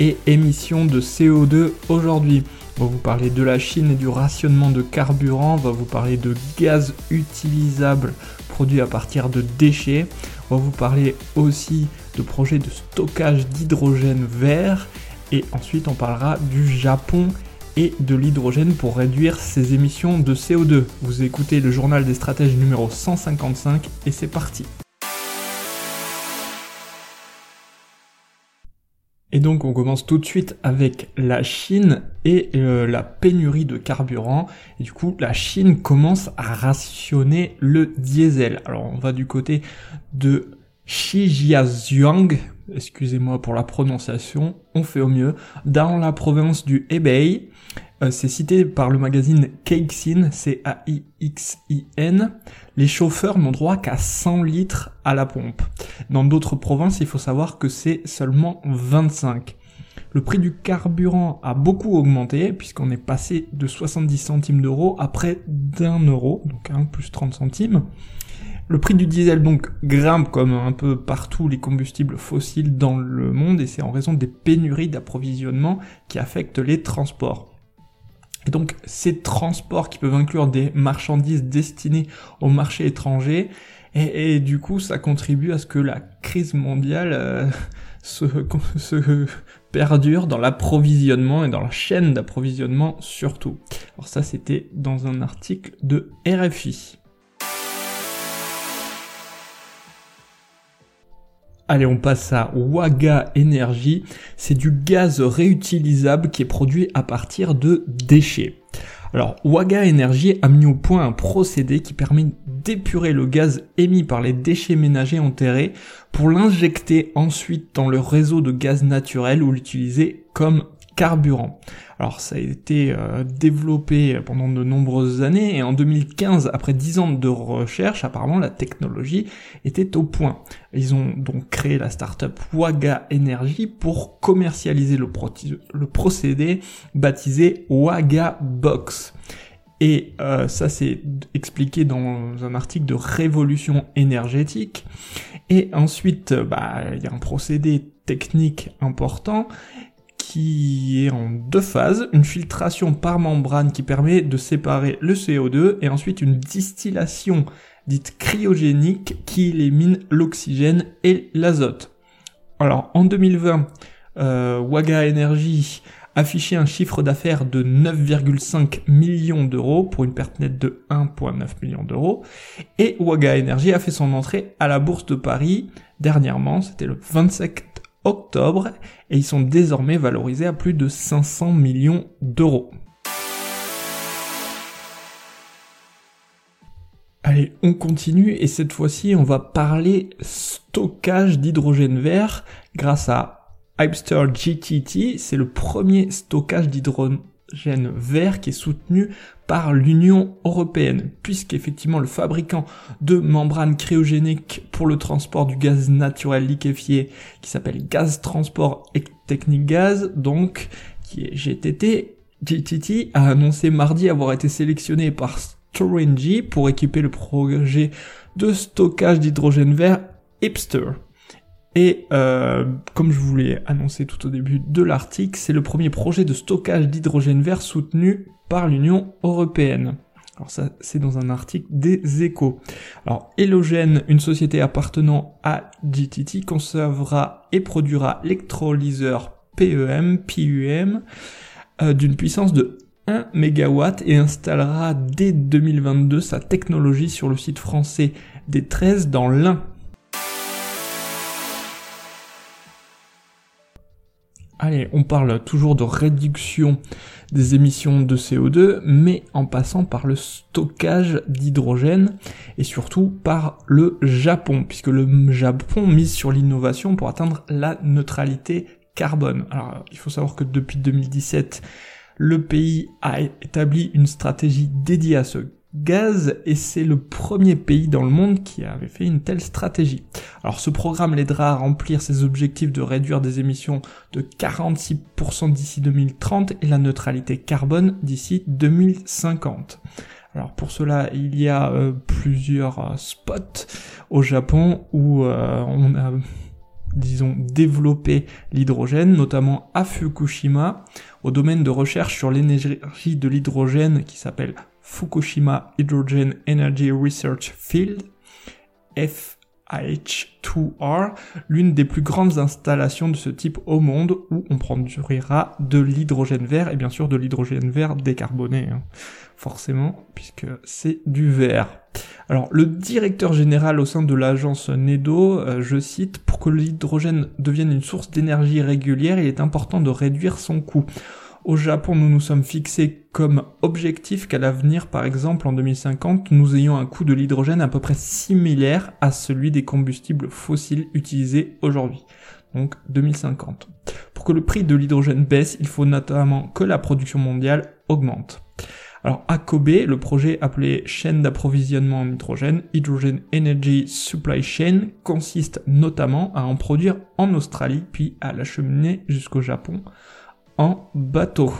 et émissions de CO2 aujourd'hui. On va vous parler de la Chine et du rationnement de carburant, on va vous parler de gaz utilisable produit à partir de déchets, on va vous parler aussi de projets de stockage d'hydrogène vert et ensuite on parlera du Japon et de l'hydrogène pour réduire ses émissions de CO2. Vous écoutez le journal des stratèges numéro 155 et c'est parti. Donc on commence tout de suite avec la Chine et euh, la pénurie de carburant. Du coup la Chine commence à rationner le diesel. Alors on va du côté de Shijiazhuang, excusez-moi pour la prononciation, on fait au mieux, dans la province du Hebei. Euh, c'est cité par le magazine Caixin, C-A-I-X-I-N. Les chauffeurs n'ont droit qu'à 100 litres à la pompe. Dans d'autres provinces, il faut savoir que c'est seulement 25. Le prix du carburant a beaucoup augmenté puisqu'on est passé de 70 centimes d'euros à près d'un euro, donc un plus 30 centimes. Le prix du diesel donc grimpe comme un peu partout les combustibles fossiles dans le monde et c'est en raison des pénuries d'approvisionnement qui affectent les transports. Donc ces transports qui peuvent inclure des marchandises destinées au marché étranger, et, du coup ça contribue à ce que la crise mondiale euh, se perdure dans l'approvisionnement et dans la chaîne d'approvisionnement surtout. Alors ça c'était dans un article de RFI. Allez, on passe à Waga Energy. C'est du gaz réutilisable qui est produit à partir de déchets. Alors, Waga Energy a mis au point un procédé qui permet d'épurer le gaz émis par les déchets ménagers enterrés pour l'injecter ensuite dans le réseau de gaz naturel ou l'utiliser comme carburant. Alors ça a été euh, développé pendant de nombreuses années et en 2015, après 10 ans de recherche, apparemment la technologie était au point. Ils ont donc créé la startup Waga Energy pour commercialiser le, procédé baptisé Waga Box. Et euh, ça c'est expliqué dans un article de Révolution énergétique. Et ensuite, bah, il y a un procédé technique important qui est en deux phases, une filtration par membrane qui permet de séparer le CO2 et ensuite une distillation dite cryogénique qui élimine l'oxygène et l'azote. Alors en 2020, euh, Waga Energy affichait un chiffre d'affaires de 9,5 millions d'euros pour une perte nette de 1,9 million d'euros et Waga Energy a fait son entrée à la bourse de Paris dernièrement, c'était le 27 octobre et ils sont désormais valorisés à plus de 500 millions d'euros. Allez, on continue et cette fois-ci on va parler stockage d'hydrogène vert grâce à Hypester GTT. C'est le premier stockage d'hydrogène vert qui est soutenu par l'Union européenne, puisqu'effectivement le fabricant de membranes cryogéniques pour le transport du gaz naturel liquéfié, qui s'appelle Gaz Transport et Technique Gaz, donc qui est GTT, GTT a annoncé mardi avoir été sélectionné par Storengy pour équiper le projet de stockage d'hydrogène vert Hipster. Et euh, comme je vous l'ai annoncé tout au début de l'article, c'est le premier projet de stockage d'hydrogène vert soutenu par l'Union européenne. Alors ça, c'est dans un article des échos. Alors, Elogen, une société appartenant à GTT, conservera et produira l'électrolyseur PEM, PUM, euh, d'une puissance de 1 MW et installera dès 2022 sa technologie sur le site français des 13 dans l'Ain. Allez, on parle toujours de réduction des émissions de CO2, mais en passant par le stockage d'hydrogène et surtout par le Japon, puisque le Japon mise sur l'innovation pour atteindre la neutralité carbone. Alors, il faut savoir que depuis 2017, le pays a établi une stratégie dédiée à ce gaz et c'est le premier pays dans le monde qui avait fait une telle stratégie. Alors ce programme l'aidera à remplir ses objectifs de réduire des émissions de 46% d'ici 2030 et la neutralité carbone d'ici 2050. Alors pour cela, il y a euh, plusieurs euh, spots au Japon où euh, on a disons, développé l'hydrogène, notamment à Fukushima, au domaine de recherche sur l'énergie de l'hydrogène qui s'appelle Fukushima Hydrogen Energy Research Field, FH2R, l'une des plus grandes installations de ce type au monde où on produira de l'hydrogène vert et bien sûr de l'hydrogène vert décarboné, hein. forcément, puisque c'est du vert. Alors, le directeur général au sein de l'agence NEDO, euh, je cite, pour que l'hydrogène devienne une source d'énergie régulière, il est important de réduire son coût. Au Japon, nous nous sommes fixés comme objectif qu'à l'avenir, par exemple en 2050, nous ayons un coût de l'hydrogène à peu près similaire à celui des combustibles fossiles utilisés aujourd'hui. Donc 2050. Pour que le prix de l'hydrogène baisse, il faut notamment que la production mondiale augmente. Alors à Kobe, le projet appelé chaîne d'approvisionnement en hydrogène, Hydrogen Energy Supply Chain, consiste notamment à en produire en Australie puis à l'acheminer jusqu'au Japon en bateau.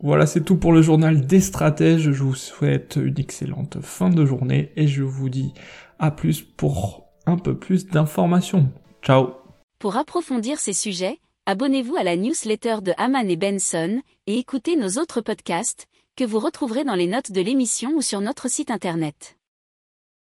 Voilà, c'est tout pour le journal des stratèges. Je vous souhaite une excellente fin de journée et je vous dis à plus pour un peu plus d'informations. Ciao Pour approfondir ces sujets, abonnez-vous à la newsletter de Haman et Benson et écoutez nos autres podcasts que vous retrouverez dans les notes de l'émission ou sur notre site internet.